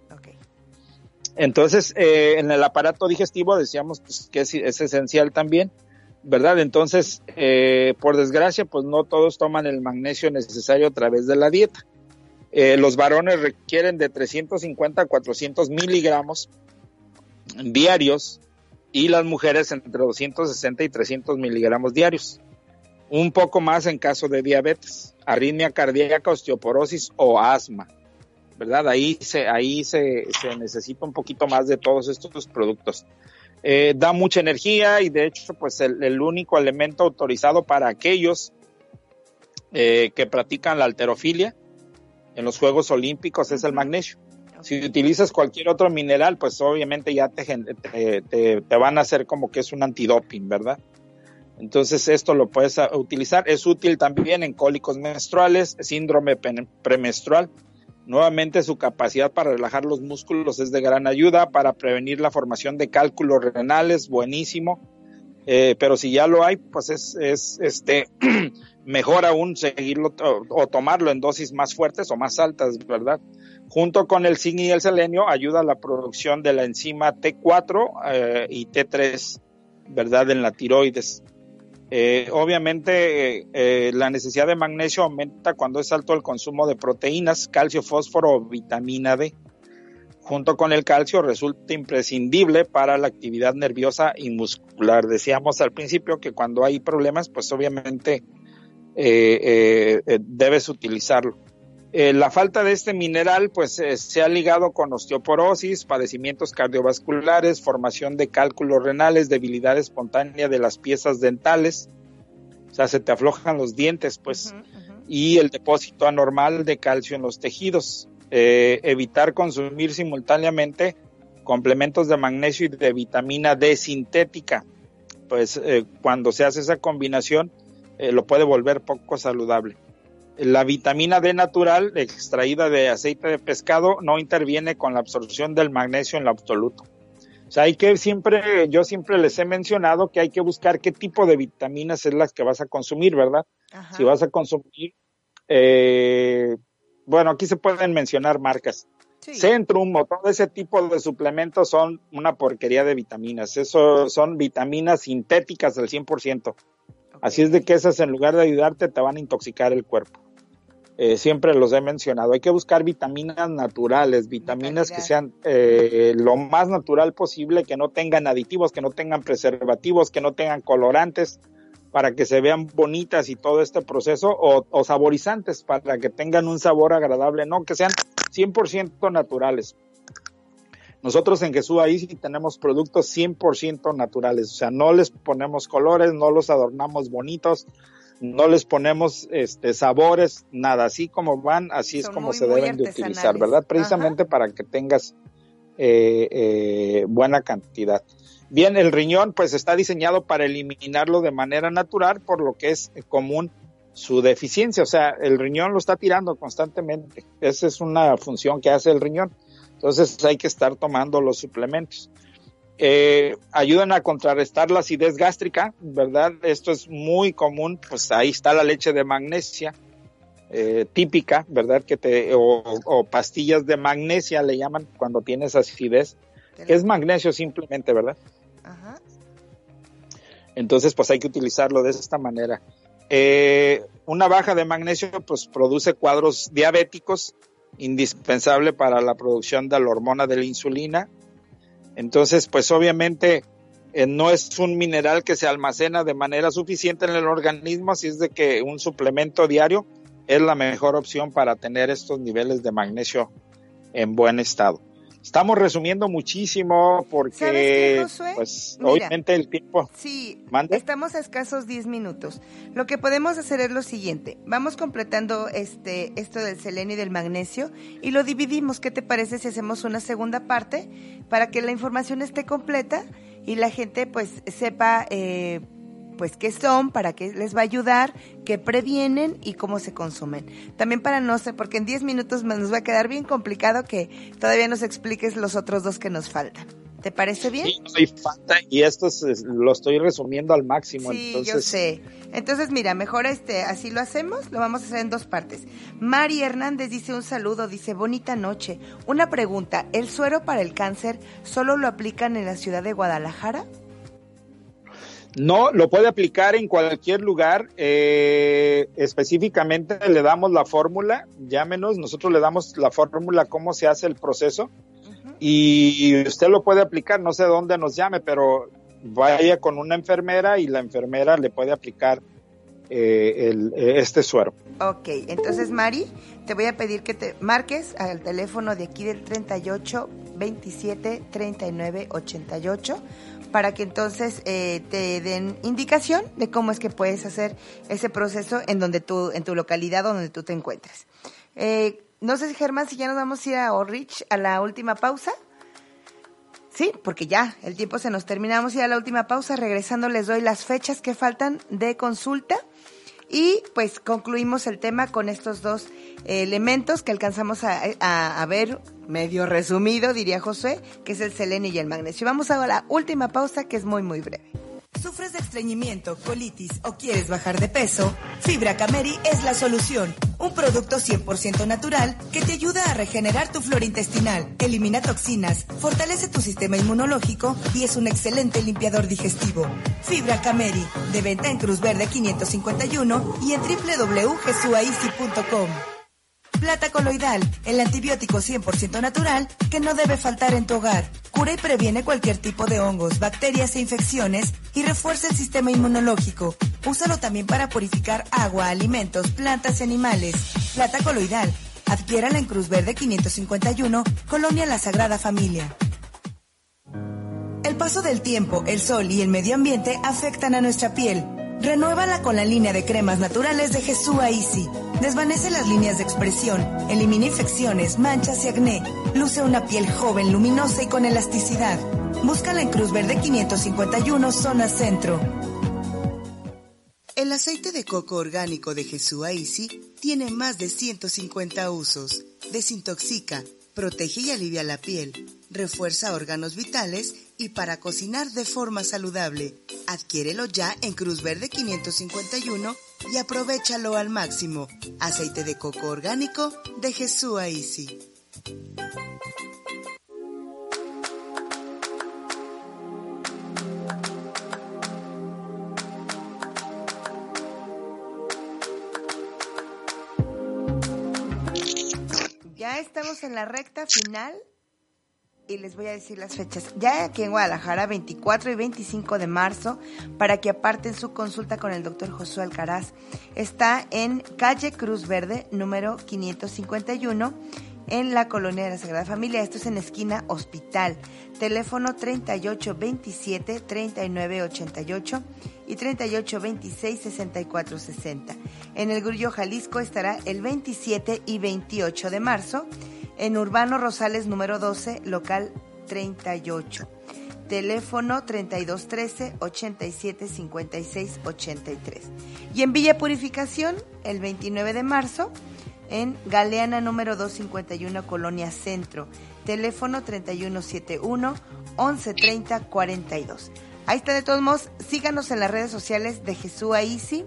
Entonces, eh, en el aparato digestivo decíamos pues, que es, esencial también, ¿verdad? Entonces, eh, por desgracia, pues no todos toman el magnesio necesario a través de la dieta. los varones requieren de 350 a 400 miligramos diarios y las mujeres entre 260 y 300 miligramos diarios. Un poco más en caso de diabetes, arritmia cardíaca, osteoporosis o asma. ¿Verdad? Ahí se, ahí se, necesita un poquito más de todos estos productos. Eh, da mucha energía y de hecho pues el, único elemento autorizado para aquellos eh, que practican la alterofilia en los Juegos Olímpicos es el magnesio. Si utilizas cualquier otro mineral, pues obviamente ya te, te, te, van a hacer como que es un antidoping, ¿verdad? Entonces esto lo puedes utilizar. Es útil también en cólicos menstruales, síndrome premenstrual. Nuevamente su capacidad para relajar los músculos es de gran ayuda para prevenir la formación de cálculos renales, buenísimo. Eh, pero si ya lo hay, pues es, es este mejor aún seguirlo o tomarlo en dosis más fuertes o más altas, ¿verdad? Junto con el zinc y el selenio, ayuda a la producción de la enzima T4 eh, y T3, ¿verdad? En la tiroides. Eh, obviamente, eh, la necesidad de magnesio aumenta cuando es alto el consumo de proteínas, calcio, fósforo o vitamina D. Junto con el calcio resulta imprescindible para la actividad nerviosa y muscular. Decíamos al principio que cuando hay problemas, pues obviamente debes utilizarlo. Eh, la falta de este mineral pues eh, se ha ligado con osteoporosis, padecimientos cardiovasculares, formación de cálculos renales, debilidad espontánea de las piezas dentales, o sea, se te aflojan los dientes pues, y el depósito anormal de calcio en los tejidos. Eh, evitar consumir simultáneamente complementos de magnesio y de vitamina D sintética, pues cuando se hace esa combinación lo puede volver poco saludable. La vitamina D natural extraída de aceite de pescado no interviene con la absorción del magnesio en lo absoluto. O sea, hay que siempre, yo siempre les he mencionado que hay que buscar qué tipo de vitaminas es las que vas a consumir, ¿verdad? Si vas a consumir, eh, bueno, aquí se pueden mencionar marcas. Centrum o todo ese tipo de suplementos son una porquería de vitaminas. Eso son vitaminas sintéticas del 100%. Así es de que esas en lugar de ayudarte te van a intoxicar el cuerpo. Eh, siempre los he mencionado, hay que buscar vitaminas naturales, vitaminas que sean eh, lo más natural posible, que no tengan aditivos, que no tengan preservativos, que no tengan colorantes, para que se vean bonitas y todo este proceso, o, o saborizantes, para que tengan un sabor agradable, no, que sean 100% naturales. Nosotros en Jesús ahí sí tenemos productos 100% naturales, o sea, no les ponemos colores, no los adornamos bonitos, no les ponemos este sabores, nada, así como van, así es como se deben de utilizar, ¿verdad? Precisamente para que tengas eh, eh, buena cantidad. Bien, el riñón pues está diseñado para eliminarlo de manera natural, por lo que es común su deficiencia, o sea, el riñón lo está tirando constantemente. Esa es una función que hace el riñón. Entonces hay que estar tomando los suplementos. Eh, ayudan a contrarrestar la acidez gástrica, ¿verdad? Esto es muy común, pues ahí está la leche de magnesia, eh, típica, ¿verdad? Que te, o, pastillas de magnesia le llaman cuando tienes acidez, que es magnesio simplemente, ¿verdad? Ajá. Entonces, pues hay que utilizarlo de esta manera. Eh, una baja de magnesio, pues produce cuadros diabéticos, indispensable para la producción de la hormona de la insulina, entonces, pues obviamente eh, no es un mineral que se almacena de manera suficiente en el organismo, así es de que un suplemento diario es la mejor opción para tener estos niveles de magnesio en buen estado. Estamos resumiendo muchísimo porque, pues, obviamente el tiempo. Sí, estamos a escasos 10 minutos. Lo que podemos hacer es lo siguiente: vamos completando este esto del selenio y del magnesio y lo dividimos. ¿Qué te parece si hacemos una segunda parte para que la información esté completa y la gente, pues, sepa eh, pues qué son, para qué les va a ayudar, qué previenen y cómo se consumen. También para no sé, porque en 10 minutos nos va a quedar bien complicado que todavía nos expliques los otros dos que nos faltan. ¿Te parece bien? Sí, falta y esto lo estoy resumiendo al máximo. Sí, yo sé. Entonces, mira, mejor este, así lo hacemos, lo vamos a hacer en dos partes. Mari Hernández dice un saludo, dice, bonita noche. Una pregunta, ¿el suero para el cáncer solo lo aplican en la ciudad de Guadalajara? No, lo puede aplicar en cualquier lugar. Eh, específicamente le damos la fórmula, llámenos, nosotros le damos la fórmula, cómo se hace el proceso. Y usted lo puede aplicar, no sé dónde nos llame, pero vaya con una enfermera y la enfermera le puede aplicar eh, el, eh, este suero. Ok, entonces Mari, te voy a pedir que te marques al teléfono de aquí del 38 27 39 88 para que entonces eh, te den indicación de cómo es que puedes hacer ese proceso en donde tú, en tu localidad donde tú te encuentres. Eh, no sé, Germán, si ya nos vamos a ir a Orrich a la última pausa. Sí, porque ya el tiempo se nos terminamos y a la última pausa. Regresando les doy las fechas que faltan de consulta y pues concluimos el tema con estos dos elementos que alcanzamos a, ver medio resumido, diría José, que es el selenio y el magnesio. Vamos a la última pausa que es muy, muy breve. ¿Sufres de estreñimiento, colitis o quieres bajar de peso? Fibra Cameri es la solución. Un producto 100% natural que te ayuda a regenerar tu flora intestinal, elimina toxinas, fortalece tu sistema inmunológico y es un excelente limpiador digestivo. Fibra Cameri, de venta en Cruz Verde 551 y en www.jesuaici.com. Plata coloidal, el antibiótico 100% natural que no debe faltar en tu hogar. Cura y previene cualquier tipo de hongos, bacterias e infecciones y refuerza el sistema inmunológico. Úsalo también para purificar agua, alimentos, plantas y animales. Plata coloidal. Adquiérala en Cruz Verde 551, Colonia La Sagrada Familia. El paso del tiempo, el sol y el medio ambiente afectan a nuestra piel. Renuévala con la línea de cremas naturales de Jesús Easy. Desvanece las líneas de expresión, elimina infecciones, manchas y acné. Luce una piel joven, luminosa y con elasticidad. Búscala en Cruz Verde 551, zona centro. El aceite de coco orgánico de Jesús Easy tiene más de 150 usos. Desintoxica, protege y alivia la piel, refuerza órganos vitales y para cocinar de forma saludable. Adquiérelo ya en Cruz Verde 551 y aprovechalo al máximo. Aceite de coco orgánico de Jesús Easy. Ya estamos en la recta final y les voy a decir las fechas. Ya aquí en Guadalajara, 24 y 25 de marzo, para que aparten su consulta con el doctor Josué Alcaraz. Está en calle Cruz Verde, número 551, en la colonia de la Sagrada Familia. Esto es en esquina Hospital. Teléfono 3827-3988 y 3826-6460. En el Grullo Jalisco estará el 27 y 28 de marzo en Urbano Rosales número 12, local 38. Teléfono 3213 87 56 83. Y en Villa Purificación, el 29 de marzo, en Galeana número 251, Colonia Centro. teléfono 3171 113042. Ahí está de todos modos, síganos en las redes sociales de Jesús Aisi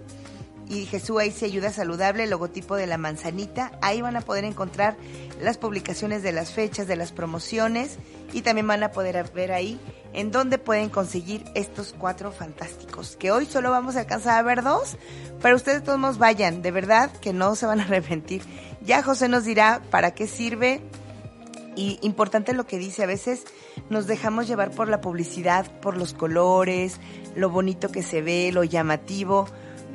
y Jesús Aisi Ayuda Saludable, logotipo de la manzanita. Ahí van a poder encontrar las publicaciones de las fechas, de las promociones y también van a poder ver ahí en dónde pueden conseguir estos cuatro fantásticos. Que hoy solo vamos a alcanzar a ver dos, pero ustedes de todos modos vayan, de verdad que no se van a arrepentir. Ya José nos dirá para qué sirve y importante lo que dice, a veces nos dejamos llevar por la publicidad, por los colores, lo bonito que se ve, lo llamativo,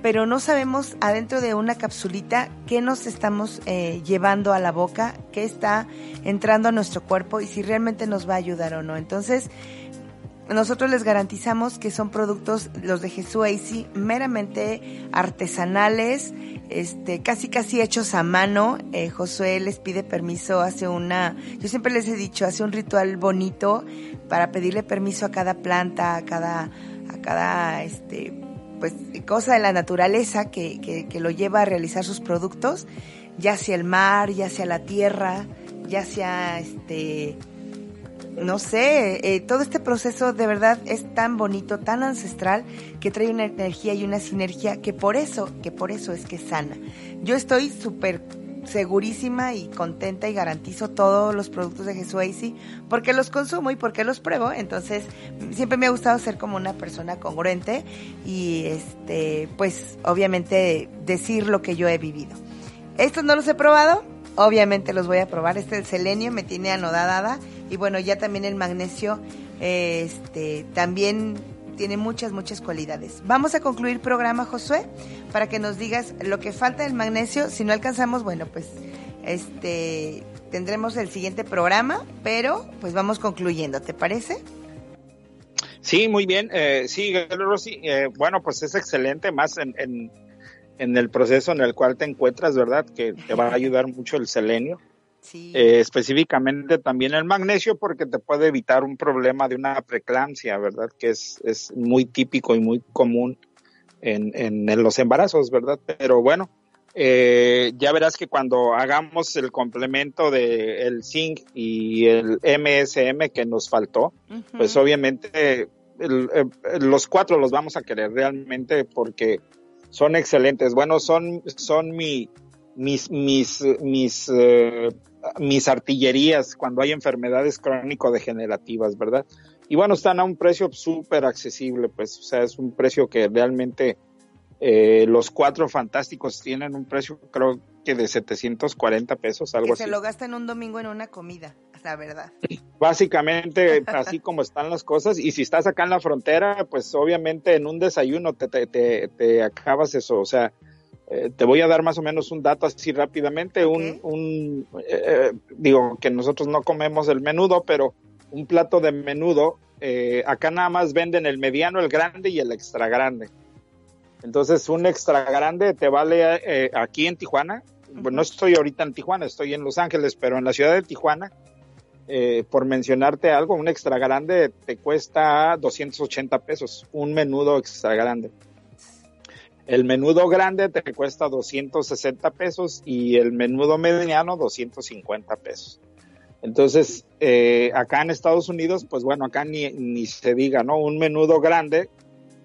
pero no sabemos adentro de una capsulita qué nos estamos eh, llevando a la boca, qué está entrando a nuestro cuerpo y si realmente nos va a ayudar o no. Entonces, nosotros les garantizamos que son productos, los de Jesús AC, meramente artesanales, este, casi casi hechos a mano. Eh, Josué les pide permiso, hace una, yo siempre les he dicho, hace un ritual bonito para pedirle permiso a cada planta, a cada, a cada, este, pues, cosa de la naturaleza que, que, lo lleva a realizar sus productos, ya sea el mar, ya sea la tierra, ya sea, este, no sé, eh, todo este proceso de verdad es tan bonito, tan ancestral, que trae una energía y una sinergia que por eso, que por eso es que sana. Yo estoy súper segurísima y contenta y garantizo todos los productos de Jesús porque los consumo y porque los pruebo. Entonces, siempre me ha gustado ser como una persona congruente y, este, pues, obviamente decir lo que yo he vivido. Estos no los he probado, obviamente los voy a probar. Este el selenio me tiene anodada y bueno, ya también el magnesio este, también tiene muchas, muchas cualidades. Vamos a concluir programa, Josué, para que nos digas lo que falta del magnesio. Si no alcanzamos, bueno, pues este tendremos el siguiente programa, pero pues vamos concluyendo, ¿te parece? Sí, muy bien. Eh, sí, Rosy, eh, bueno, pues es excelente, más en, en, en, el proceso en el cual te encuentras, ¿verdad? Que te va a ayudar mucho el selenio. Eh, específicamente también el magnesio porque te puede evitar un problema de una preeclampsia, ¿verdad? Que es, es muy típico y muy común en, en, los embarazos, ¿verdad? Pero bueno, eh, ya verás que cuando hagamos el complemento de el zinc y el MSM que nos faltó, pues obviamente eh, los cuatro los vamos a querer realmente porque son excelentes. Bueno, son, son mi, mis, mis, mis, eh, mis artillerías cuando hay enfermedades crónico-degenerativas, ¿verdad? Y bueno, están a un precio súper accesible, pues, o sea, es un precio que realmente eh, los cuatro fantásticos tienen un precio, creo que de 740 pesos, algo así. Se lo gastan un domingo en una comida, la verdad. Básicamente, así como están las cosas, y si estás acá en la frontera, pues obviamente en un desayuno te, te, te, te acabas eso, o sea, eh, te voy a dar más o menos un dato así rápidamente, un, un eh, digo que nosotros no comemos el menudo, pero un plato de menudo, eh, acá nada más venden el mediano, el grande y el extra grande. Entonces un extra grande te vale aquí en Tijuana, bueno, no estoy ahorita en Tijuana, estoy en Los Ángeles, pero en la ciudad de Tijuana, por mencionarte algo, un extra grande te cuesta 280 pesos, un menudo extra grande. El menudo grande te cuesta 260 pesos y el menudo mediano 250 pesos. Entonces, eh, acá en Estados Unidos, pues bueno, acá ni, ni se diga, ¿no? Un menudo grande,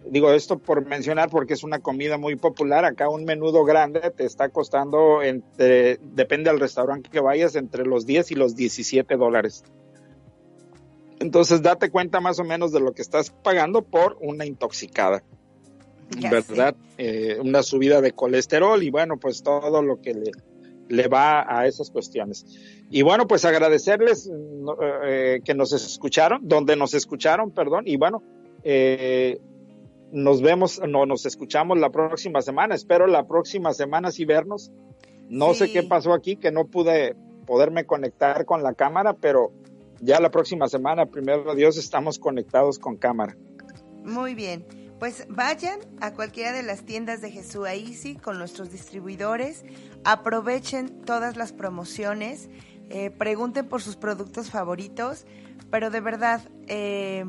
digo esto por mencionar porque es una comida muy popular, acá un menudo grande te está costando, entre, depende del restaurante que vayas, entre los 10 y los 17 dólares. Entonces, date cuenta más o menos de lo que estás pagando por una intoxicada. ¿Verdad? Eh, una subida de colesterol y bueno, pues todo lo que le, le va a esas cuestiones. Y bueno, pues agradecerles eh, que nos escucharon, donde nos escucharon, perdón, y bueno, eh, nos vemos, no, nos escuchamos la próxima semana, espero la próxima semana sí vernos. No sé qué pasó aquí, que no pude poderme conectar con la cámara, pero ya la próxima semana, primero Dios, estamos conectados con cámara. Muy bien. Pues vayan a cualquiera de las tiendas de Jesús Easy con nuestros distribuidores, aprovechen todas las promociones, eh, pregunten por sus productos favoritos, pero de verdad, eh,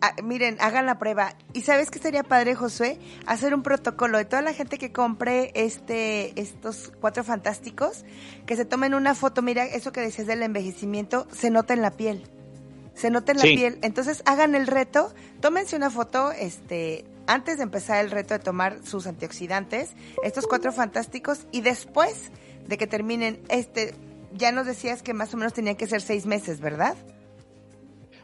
ah, miren, hagan la prueba. ¿Y sabes qué sería padre, Josué? Hacer un protocolo de toda la gente que compre este, estos cuatro fantásticos, que se tomen una foto. Mira, eso que decías del envejecimiento, se nota en la piel. Se nota en la piel. Entonces, hagan el reto, tómense una foto, este, antes de empezar el reto de tomar sus antioxidantes, estos cuatro fantásticos, y después de que terminen este, ya nos decías que más o menos tenía que ser seis meses, ¿verdad?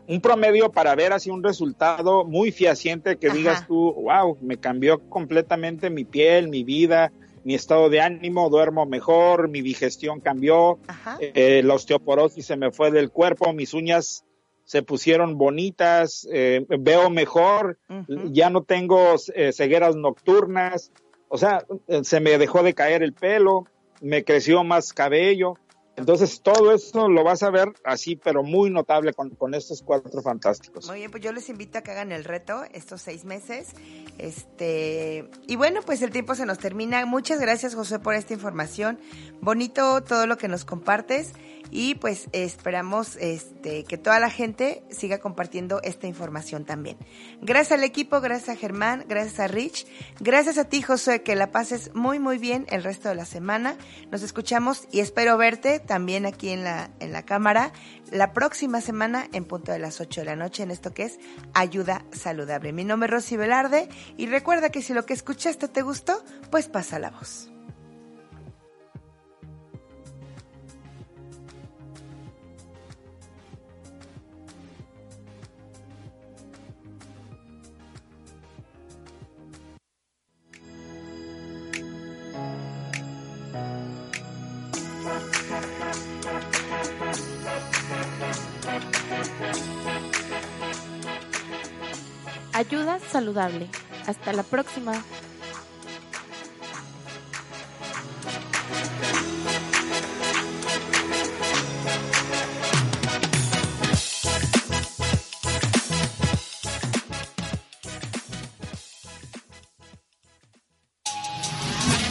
un promedio para ver así un resultado muy fehaciente que digas tú, wow, me cambió completamente mi piel, mi vida, mi estado de ánimo, duermo mejor, mi digestión cambió, eh, la osteoporosis se me fue del cuerpo, mis uñas se pusieron bonitas, eh, veo mejor, ya no tengo eh, cegueras nocturnas, o sea, se me dejó de caer el pelo, me creció más cabello. Entonces, todo eso lo vas a ver así, pero muy notable con, con, estos cuatro fantásticos. Muy bien, pues yo les invito a que hagan el reto estos seis meses. Este, y bueno, pues el tiempo se nos termina. Muchas gracias, José, por esta información. Bonito todo lo que nos compartes y pues esperamos este, que toda la gente siga compartiendo esta información también. Gracias al equipo, gracias a Germán, gracias a Rich, gracias a ti José, que la pases muy muy bien el resto de la semana. Nos escuchamos y espero verte también aquí en la, en la cámara la próxima semana en punto de las 8 de la noche en esto que es Ayuda Saludable. Mi nombre es Rosy Velarde y recuerda que si lo que escuchaste te gustó, pues pasa la voz. Ayuda saludable. Hasta la próxima.